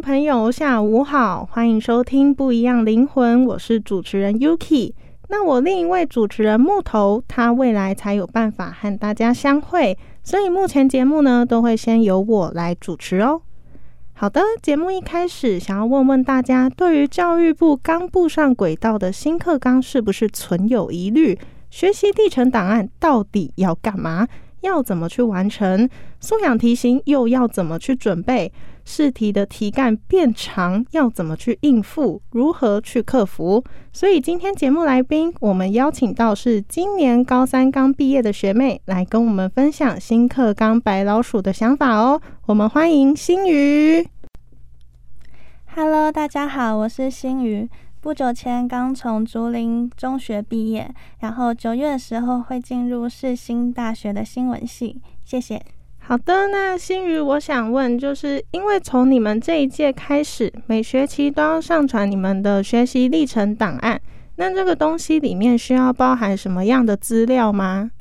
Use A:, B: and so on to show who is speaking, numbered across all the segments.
A: 朋友，下午好，欢迎收听《不一样灵魂》，我是主持人 Yuki。那我另一位主持人木头，他未来才有办法和大家相会，所以目前节目呢都会先由我来主持哦。好的，节目一开始想要问问大家，对于教育部刚步上轨道的新课纲是不是存有疑虑？学习历程档案到底要干嘛？要怎么去完成？素养题型又要怎么去准备？试题的题干变长要怎么去应付？如何去克服？所以今天节目来宾，我们邀请到是今年高三刚毕业的学妹，来跟我们分享新课纲白老鼠的想法哦。我们欢迎新宇。
B: Hello，大家好，我是新宇。不久前刚从竹林中学毕业，然后九月的时候会进入世新大学的新闻系。谢谢。
A: 好的，那新宇，我想问，就是因为从你们这一届开始，每学期都要上传你们的学习历程档案，那这个东西里面需要包含什么样的资料吗？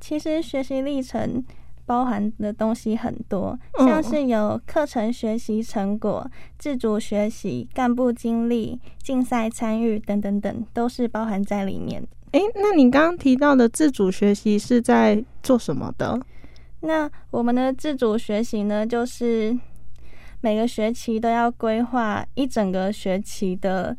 B: 其实学习历程包含的东西很多，
A: 嗯
B: 像是有课程学习成果、自主学习、干部经历、竞赛参与等等等，都是包含在里面的。
A: 诶，那你刚刚提到的自主学习是在做什么的？
B: 那我们的自主学习呢，就是每个学期都要规划一整个学期的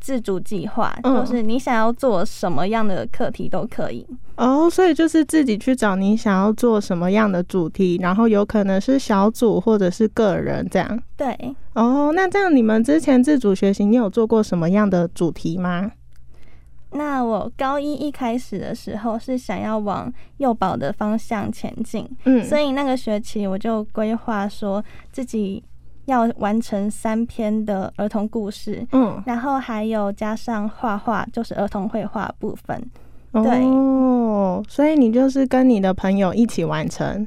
B: 自主计划，
A: 嗯
B: 就是你想要做什么样的课题都可以。
A: 哦，所以就是自己去找你想要做什么样的主题，然后有可能是小组或者是个人这样。
B: 对，
A: 哦，那这样你们之前自主学习，你有做过什么样的主题吗？
B: 那我高一一开始的时候是想要往幼保的方向前进，
A: 嗯，
B: 所以那个学期我就规划说自己要完成三篇的儿童故事，
A: 嗯，
B: 然后还有加上画画，就是儿童绘画部分。对
A: 哦，所以你就是跟你的朋友一起完成。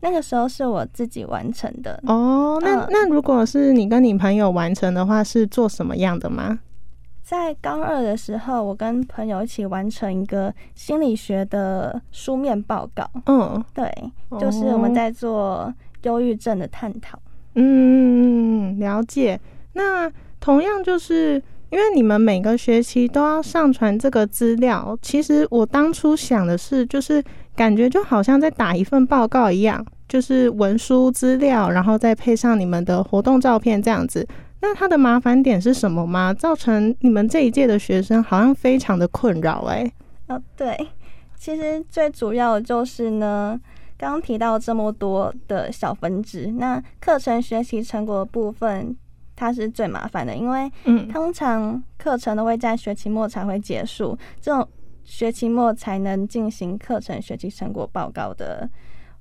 B: 那个时候是我自己完成的。
A: 哦，那、
B: 嗯
A: 那如果是你跟你朋友完成的话，是做什么样的吗？
B: 在高二的时候，我跟朋友一起完成一个心理学的书面报告。
A: 嗯
B: 对，就是我们
A: 哦
B: 在做忧郁症的探讨。
A: 嗯，了解。那同样就是因为你们每个学期都要上传这个资料，其实我当初想的是，就是感觉就好像在打一份报告一样，就是文书资料，然后再配上你们的活动照片这样子。那它的麻烦点是什么吗？造成你们这一届的学生好像非常的困扰哎、
B: 哦，对，其实最主要的就是呢，刚刚提到这么多的小分支，那课程学习成果的部分，它是最麻烦的，因为
A: 嗯
B: 通常课程都会在学期末才会结束，这种学期末才能进行课程学习成果报告的，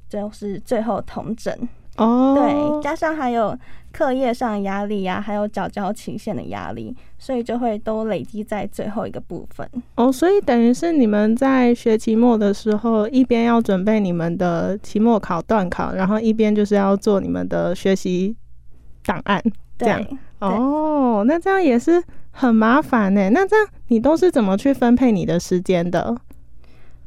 B: 就是最后统整。
A: 哦，
B: 对，加上还有课业上压力呀、还有缴交期限的压力，所以就会都累积在最后一个部分。
A: 哦，所以等于是你们在学期末的时候，一边要准备你们的期末考、段考，然后一边就是要做你们的学习档案，这样
B: 对，
A: 哦，那这样也是很麻烦呢。那这样你都是怎么去分配你的时间的？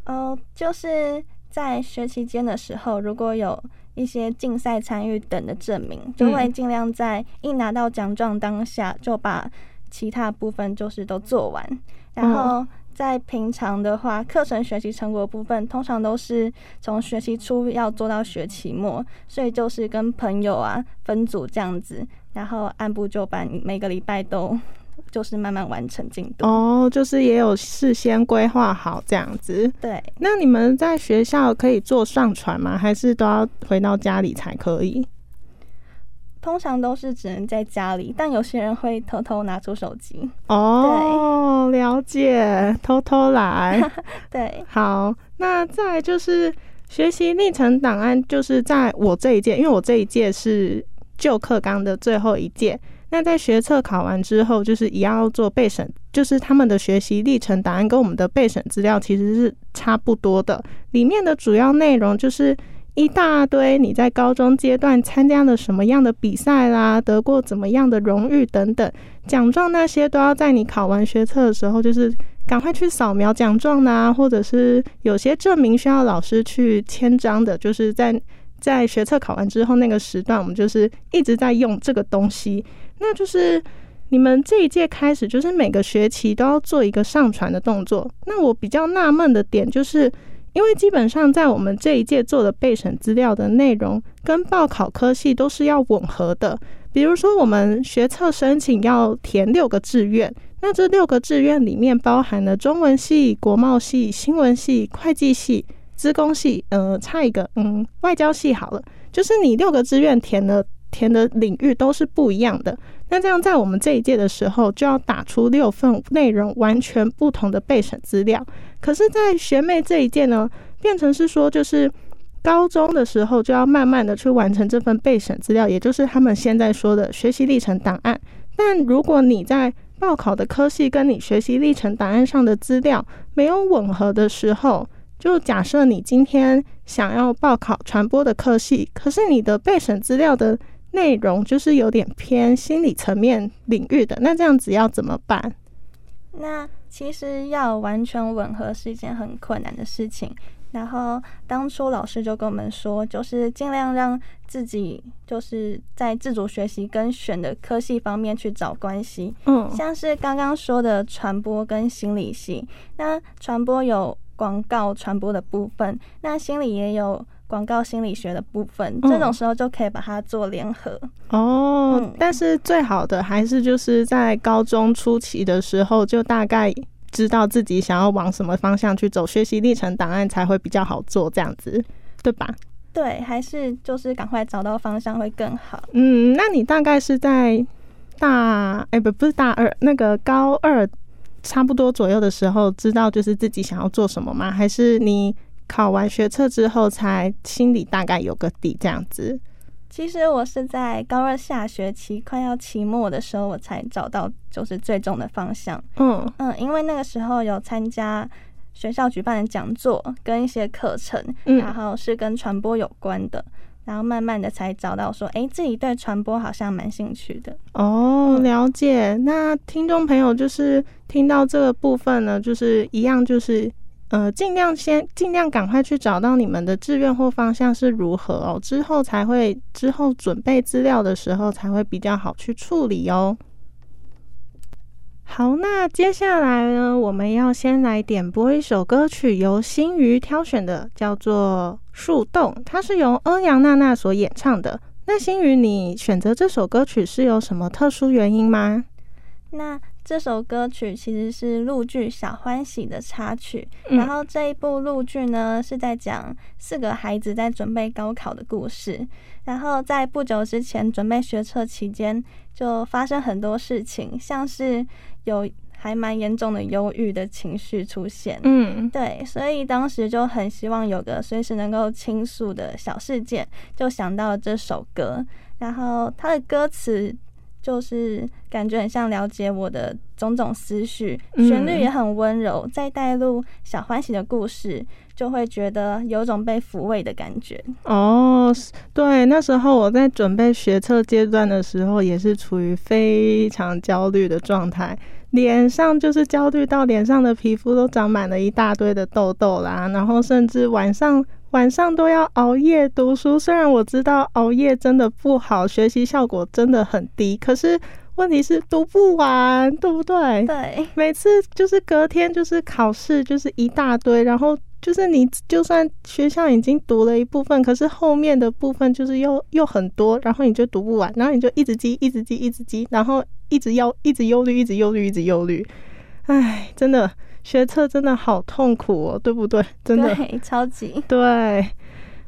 B: 哦，就是在学期间的时候，如果有一些竞赛参与等的证明，就会尽量在一拿到奖状当下就把其他部分就是都做完。然后在平常的话，课程学习成果部分通常都是从学期初要做到学期末，所以就是跟朋友啊分组这样子，然后按部就班，每个礼拜都就是慢慢完成进度。
A: 哦，就是也有事先规划好这样子。
B: 对，
A: 那你们在学校可以做上传吗？还是都要回到家里才可以？
B: 通常都是只能在家里，但有些人会偷偷拿出手机。
A: 哦，了解，偷偷来。
B: 对，
A: 好，那再就是学习历程档案，就是在我这一届，因为我这一届是旧课纲的最后一届。那在学测考完之后，就是一样要做备审，就是他们的学习历程档案跟我们的备审资料其实是差不多的，里面的主要内容就是一大堆你在高中阶段参加了什么样的比赛啦，得过怎么样的荣誉等等，奖状那些都要在你考完学测的时候，就是赶快去扫描奖状啦，或者是有些证明需要老师去签章的，就是在在学测考完之后那个时段，我们就是一直在用这个东西。那就是你们这一届开始，就是每个学期都要做一个上传的动作。那我比较纳闷的点，就是因为基本上在我们这一届做的备审资料的内容，跟报考科系都是要吻合的。比如说，我们学测申请要填六个志愿，那这六个志愿里面包含了中文系、国贸系、新闻系、会计系、资工系，呃，差一个，嗯，外交系好了。就是你六个志愿填的填的领域都是不一样的。那这样在我们这一届的时候，就要打出六份内容完全不同的备审资料。可是，在学妹这一届呢，变成是说，就是高中的时候就要慢慢的去完成这份备审资料，也就是他们现在说的学习历程档案。但如果你在报考的科系跟你学习历程档案上的资料没有吻合的时候，就假设你今天想要报考传播的科系，可是你的备审资料的内容就是有点偏心理层面领域的，那这样子要怎么办？
B: 那其实要完全吻合是一件很困难的事情。然后当初老师就跟我们说，就是尽量让自己就是在自主学习跟选的科系方面去找关系。
A: 嗯，
B: 像是刚刚说的传播跟心理系，那传播有广告传播的部分，那心理也有广告心理学的部分，这种时候就可以把它做联合。
A: 哦，
B: 嗯
A: 但是最好的还是就是在高中初期的时候，就大概知道自己想要往什么方向去走，学习历程档案才会比较好做，这样子，对吧？
B: 对，还是就是赶快找到方向会更好。
A: 嗯，那你大概是在大哎、不不是大二，那个高二差不多左右的时候，知道就是自己想要做什么吗？还是你考完学测之后才心里大概有个底这样子？
B: 其实我是在高二下学期快要期末的时候，我才找到就是最终的方向。
A: 嗯
B: 嗯，因为那个时候有参加学校举办的讲座跟一些课程，
A: 嗯
B: 然后是跟传播有关的，然后慢慢的才找到说，哎，自己对传播好像蛮兴趣的。
A: 哦，了解。那听众朋友就是听到这个部分呢，就是一样，就是呃，尽量先尽量赶快去找到你们的志愿或方向是如何哦，之后才会之后准备资料的时候才会比较好去处理哦。好，那接下来呢，我们要先来点播一首歌曲，由新鱼挑选的，叫做《树洞》，它是由欧阳娜娜所演唱的。那新宇，你选择这首歌曲是有什么特殊原因吗？
B: 那这首歌曲其实是陆剧《小欢喜》的插曲，
A: 嗯
B: 然后这一部陆剧呢是在讲四个孩子在准备高考的故事。然后在不久之前准备学车期间，就发生很多事情，像是有还蛮严重的忧郁的情绪出现。
A: 嗯
B: 对，所以当时就很希望有个随时能够倾诉的小事件，就想到了这首歌。然后它的歌词就是感觉很像了解我的种种思绪，
A: 嗯
B: 旋律也很温柔，再带入小欢喜的故事，就会觉得有种被抚慰的感觉。
A: 哦，对，那时候我在准备学测阶段的时候，也是处于非常焦虑的状态，脸上就是焦虑到脸上的皮肤都长满了一大堆的痘痘啦，然后甚至晚上晚上都要熬夜读书。虽然我知道熬夜真的不好，学习效果真的很低，可是问题是读不完，对不对？
B: 对，
A: 每次就是隔天就是考试，就是一大堆，然后就是你就算学校已经读了一部分，可是后面的部分就是又又很多，然后你就读不完，然后你就一直记，一直记，一直记，然后一直忧，一直忧虑，一直忧虑，一直忧虑。唉，真的学测真的好痛苦哦，对不对？真的。
B: 对，超级。
A: 对，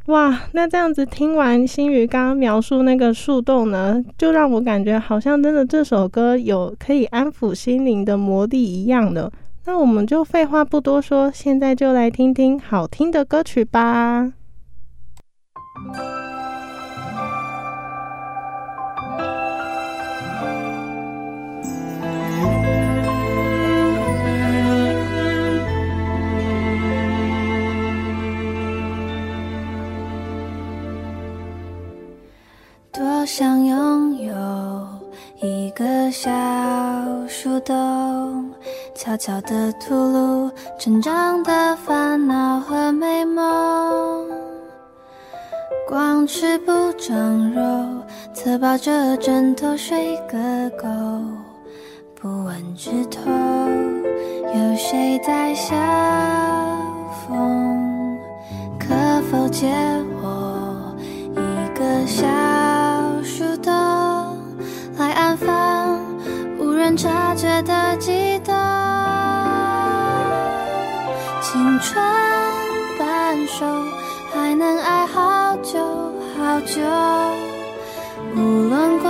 A: 哇，那这样子听完新宇刚刚描述那个树洞呢，就让我感觉好像真的这首歌有可以安抚心灵的魔力一样的。那我们就废话不多说，现在就来听听好听的歌曲吧。
C: 悄悄地吐露成长的烦恼和美梦。光吃不长肉，侧抱着枕头睡个够。不问枝头有谁在笑风，可否借我一个小树洞，来安放无人察觉的悸动。青春半熟，还能爱好久好久。无论过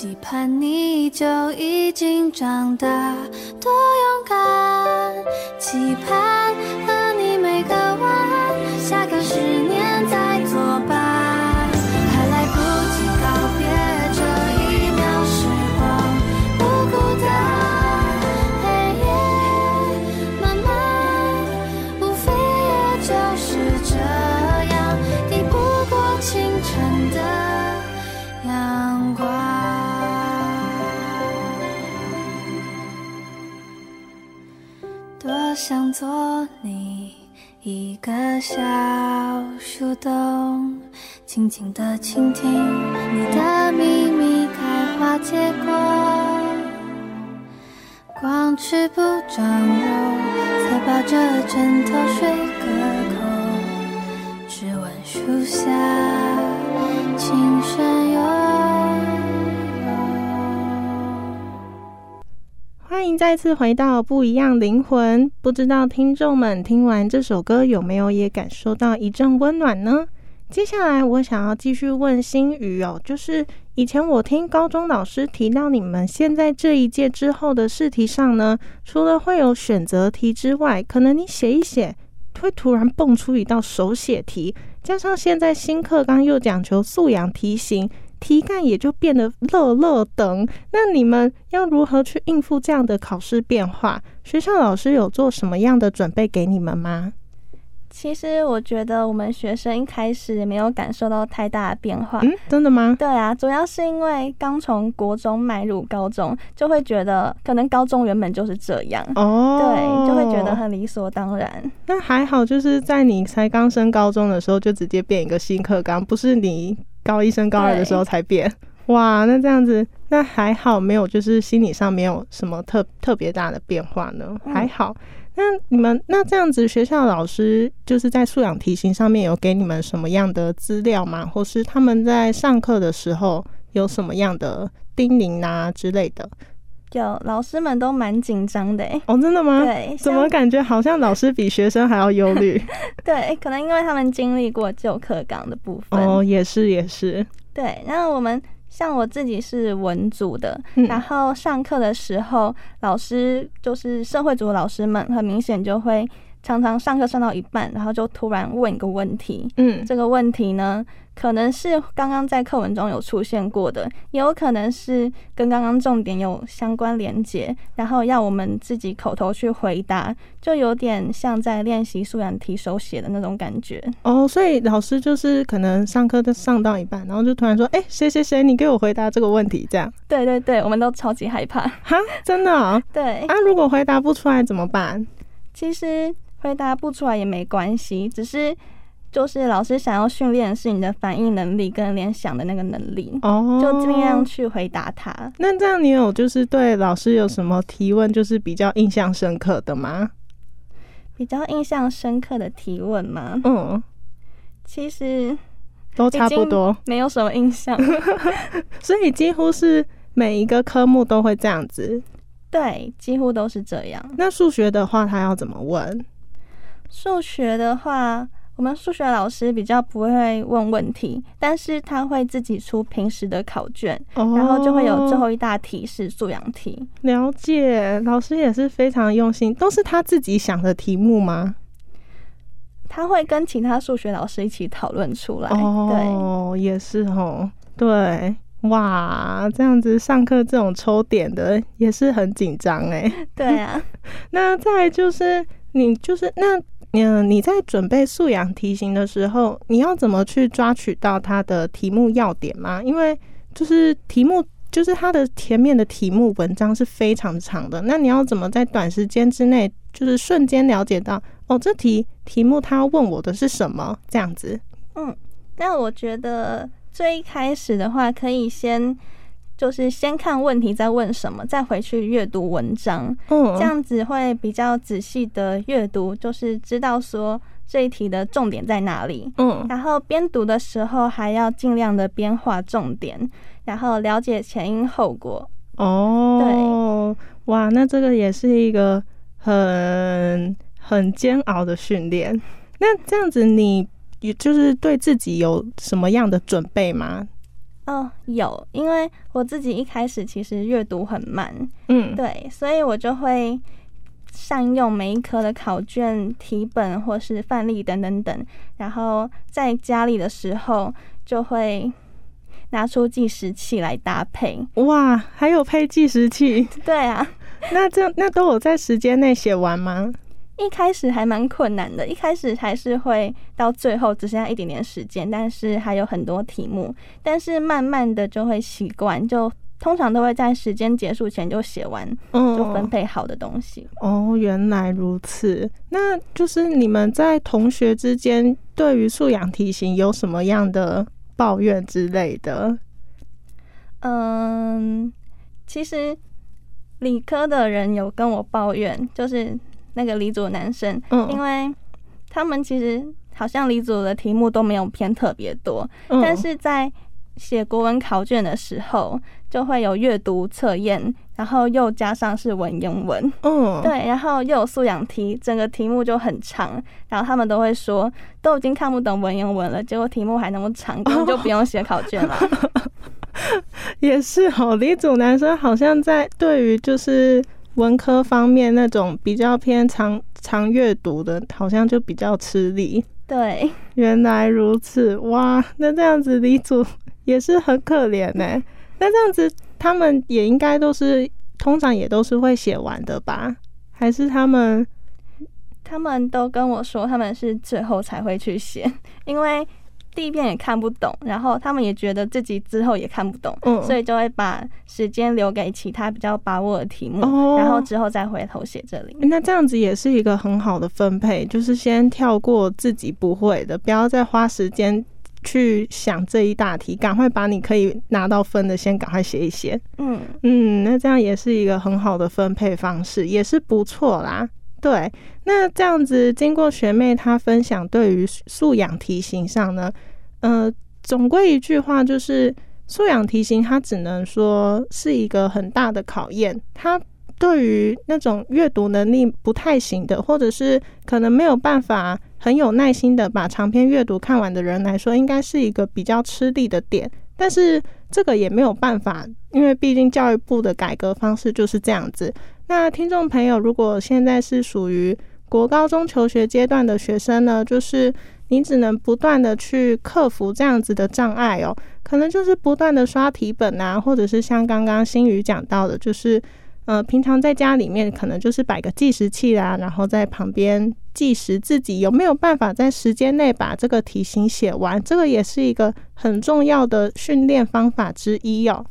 C: 期盼你就已经长大，多勇敢！期盼和你每个晚安，下个十年做你一个小树洞，静静地倾听你的秘密开花结果。光吃不长肉，才抱着枕头睡个够。只闻树下
A: 迎再次回到不一样灵魂。不知道听众们听完这首歌有没有也感受到一阵温暖呢？接下来我想要继续问心宇哦，就是以前我听高中老师提到，你们现在这一届之后的试题上呢，除了会有选择题之外，可能你写一写会突然蹦出一道手写题，加上现在新课纲又讲求素养题型，题干也就变得乐乐等。那你们要如何去应付这样的考试变化？学校老师有做什么样的准备给你们吗？
B: 其实我觉得我们学生一开始没有感受到太大的变化。
A: 嗯，真的吗？
B: 对啊，主要是因为刚从国中迈入高中，就会觉得可能高中原本就是这样，
A: 哦，
B: 对，就会觉得很理所当然。
A: 那还好，就是在你才刚升高中的时候，就直接变一个新课纲，不是你高一升高二的时候才变。哇，那这样子，那还好，没有就是心理上没有什么特特别大的变化呢，
B: 嗯
A: 还好。那你们那这样子，学校老师就是在素养题型上面有给你们什么样的资料吗？或是他们在上课的时候有什么样的叮咛啊之类的？
B: 有老师们都蛮紧张的哎，
A: 哦，真的吗？
B: 对，
A: 怎么感觉好像老师比学生还要忧虑？
B: 对，可能因为他们经历过旧课纲的部分。
A: 哦，也是也是，
B: 对，那我们像我自己是文组的，
A: 嗯
B: 然后上课的时候，老师就是社会组的老师们，很明显就会常常上课上到一半，然后就突然问一个问题。
A: 嗯，
B: 这个问题呢，可能是刚刚在课文中有出现过的，也有可能是跟刚刚重点有相关连结，然后要我们自己口头去回答，就有点像在练习素养题手写的那种感觉。
A: 哦，所以老师就是可能上课都上到一半，然后就突然说：“哎、谁谁谁，你给我回答这个问题。”这样，
B: 对对对，我们都超级害怕。
A: 哈，真的、哦、
B: 对，
A: 啊？如果回答不出来怎么办？
B: 其实回答不出来也没关系，只是就是老师想要训练的是你的反应能力跟联想的那个能力，
A: 哦，
B: 就尽量。去回答他。
A: 那这样你有就是对老师有什么提问，就是比较印象深刻的吗？
B: 比较印象深刻的提问吗？
A: 嗯，
B: 其实
A: 都差不多，
B: 没有什么印象。
A: 所以几乎是每一个科目都会这样子。
B: 对，几乎都是这样。
A: 那数学的话，他要怎么问？
B: 数学的话，我们数学老师比较不会问问题，但是他会自己出平时的考卷，
A: 哦
B: 然后就会有最后一大题是素养题。
A: 了解，老师也是非常用心，都是他自己想的题目吗？
B: 他会跟其他数学老师一起讨论出来。
A: 哦，也是哦，对，哇，这样子上课这种抽点的也是很紧张哎。
B: 对 对啊，
A: 那再就是你就是那嗯，你在准备素养题型的时候，你要怎么去抓取到它的题目要点吗？因为就是题目。就是它的前面的题目文章是非常长的，那你要怎么在短时间之内，就是瞬间了解到哦，这题题目他要问我的是什么？这样子，
B: 嗯，那我觉得最一开始的话，可以先就是先看问题，再问什么，再回去阅读文章，
A: 嗯，
B: 这样子会比较仔细的阅读，就是知道说这一题的重点在哪里。
A: 嗯，
B: 然后边读的时候，还要尽量的边画重点，然后了解前因后果。
A: 哦，对哇，那这个也是一个很很煎熬的训练。那这样子，你也就是对自己有什么样的准备吗？
B: 哦，有，因为我自己一开始其实阅读很慢，
A: 嗯，
B: 对，所以我就会善用每一科的考卷、题本或是范例等等等，然后在家里的时候就会拿出计时器来搭配。
A: 哇，还有配计时器，
B: 对啊，
A: 那这那都有在时间内写完吗？
B: 一开始还蛮困难的，一开始还是会到最后只剩下一点点时间，但是还有很多题目，但是慢慢的就会习惯，就通常都会在时间结束前就写完，
A: 嗯，
B: 就分配好的东西。
A: 哦，原来如此。那就是你们在同学之间对于素养题型有什么样的抱怨之类的？
B: 嗯，其实理科的人有跟我抱怨，就是那个理组男生，
A: 嗯。
B: 因为他们其实好像理组的题目都没有偏特别多，
A: 嗯。
B: 但是在写国文考卷的时候，就会有阅读测验，然后又加上是文言文，
A: 嗯，
B: 对，然后又有素养题，整个题目就很长，然后他们都会说都已经看不懂文言文了，结果题目还那么长，根本 就不用写考卷了。
A: 也是哦，理组男生好像在对于就是文科方面那种比较偏常常阅读的，好像就比较吃力。
B: 对，
A: 原来如此，哇，那这样子李祖也是很可怜呢。那这样子他们也应该都是通常也都是会写完的吧？还是他们
B: 他们都跟我说他们是最后才会去写，因为第一遍也看不懂，然后他们也觉得自己之后也看不懂，
A: 嗯
B: 所以就会把时间留给其他比较把握的题目，
A: 哦
B: 然后之后再回头写这里。
A: 那这样子也是一个很好的分配，就是先跳过自己不会的，不要再花时间去想这一大题，赶快把你可以拿到分的先赶快写一写。
B: 嗯，
A: 嗯，那这样也是一个很好的分配方式，也是不错啦。对，那这样子经过学妹她分享，对于素养题型上呢，呃，总归一句话就是，素养题型它只能说是一个很大的考验，它对于那种阅读能力不太行的，或者是可能没有办法很有耐心的把长篇阅读看完的人来说，应该是一个比较吃力的点。但是这个也没有办法，因为毕竟教育部的改革方式就是这样子。那听众朋友，如果现在是属于国高中求学阶段的学生呢，就是你只能不断的去克服这样子的障碍哦，可能就是不断的刷题本啊，或者是像刚刚新宇讲到的，就是呃，平常在家里面可能就是摆个计时器啦，然后在旁边计时自己有没有办法在时间内把这个题型写完，这个也是一个很重要的训练方法之一哦。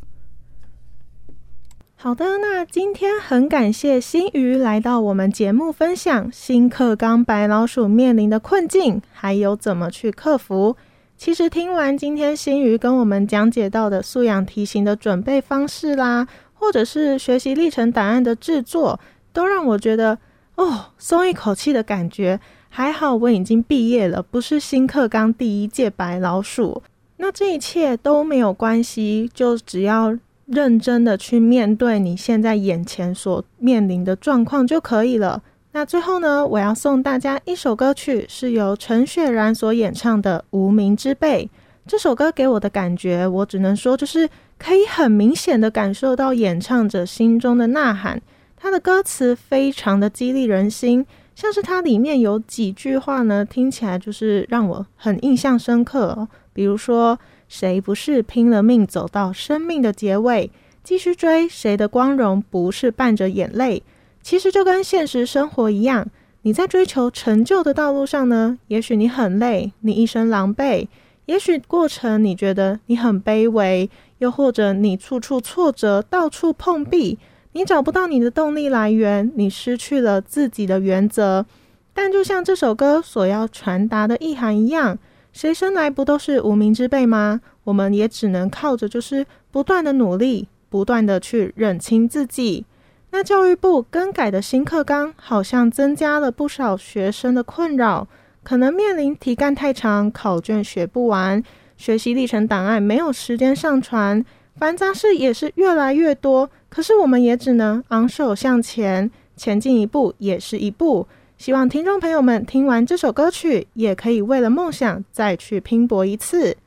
A: 好的，那今天很感谢新鱼来到我们节目分享新课纲白老鼠面临的困境，还有怎么去克服。其实听完今天新鱼跟我们讲解到的素养题型的准备方式啦，或者是学习历程档案的制作，都让我觉得哦，松一口气的感觉。还好我已经毕业了，不是新课纲第一届白老鼠。那这一切都没有关系，就只要认真的去面对你现在眼前所面临的状况就可以了。那最后呢，我要送大家一首歌曲，是由陈雪然所演唱的《无名之辈》。这首歌给我的感觉，我只能说就是可以很明显的感受到演唱者心中的呐喊。他的歌词非常的激励人心，像是它里面有几句话呢，听起来就是让我很印象深刻、比如说，谁不是拼了命走到生命的结尾，继续追？谁的光荣不是伴着眼泪？其实就跟现实生活一样，你在追求成就的道路上呢，也许你很累，你一身狼狈；也许过程你觉得你很卑微，又或者你处处挫折，到处碰壁，你找不到你的动力来源，你失去了自己的原则。但就像这首歌所要传达的意涵一样，谁生来不都是无名之辈吗？我们也只能靠着就是不断的努力，不断的去认清自己。那教育部更改的新课纲，好像增加了不少学生的困扰，可能面临题干太长、考卷学不完、学习历程档案没有时间上传，繁杂事也是越来越多。可是我们也只能昂首向前，前进一步也是一步。希望听众朋友们听完这首歌曲，也可以为了梦想再去拼搏一次。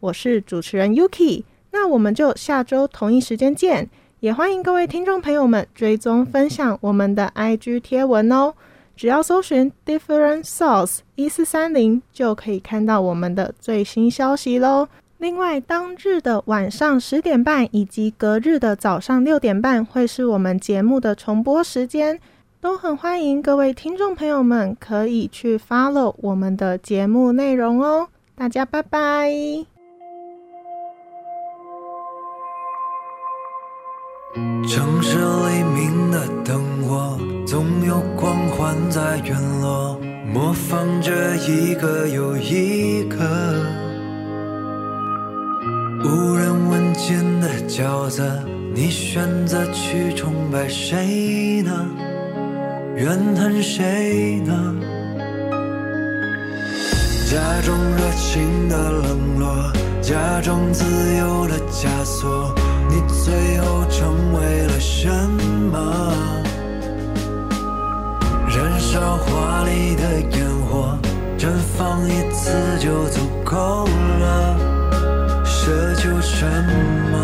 A: 我是主持人 Yuki，那我们就下周同一时间见。也欢迎各位听众朋友们追踪分享我们的 IG 贴文哦。只要搜寻 Different Source 一四三零，就可以看到我们的最新消息喽。另外，当日的晚上十点半以及隔日的早上六点半，会是我们节目的重播时间。都很欢迎各位听众朋友们可以去 follow 我们的节目内容哦。大家拜拜。
D: 城市黎明的灯火，总有光环在陨落，模仿着一个又一个无人问津的角色。你选择去崇拜谁呢？怨恨谁呢？假装热情的冷落，假装自由的枷锁，你最后成为了什么？燃烧华丽的烟火，绽放一次就足够了，奢求什么？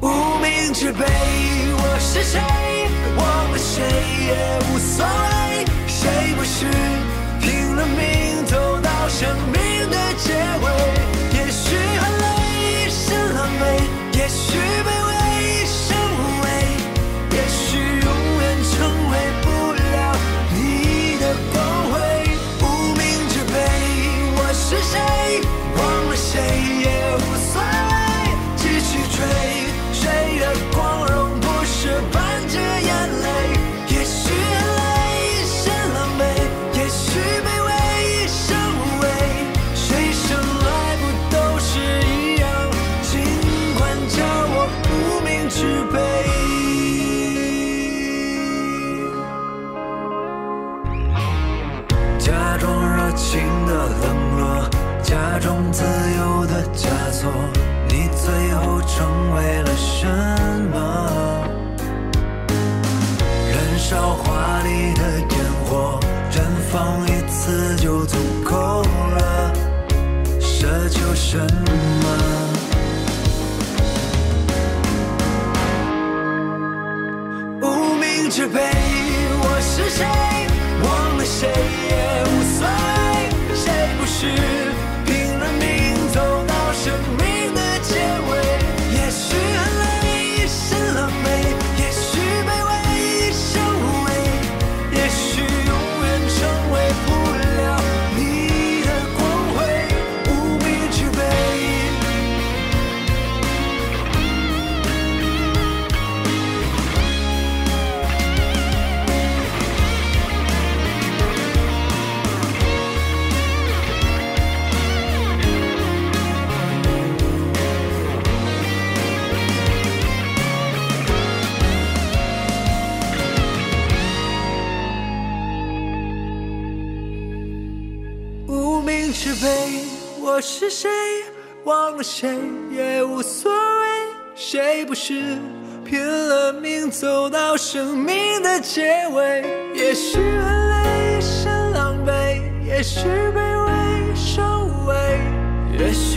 D: 无名之辈，我是谁？忘了谁也无所谓，谁不是拼了命走到生命的结尾？也许很是拼了命走到生命的结尾？也许很累，是狼狈，也许卑微，受无畏，也许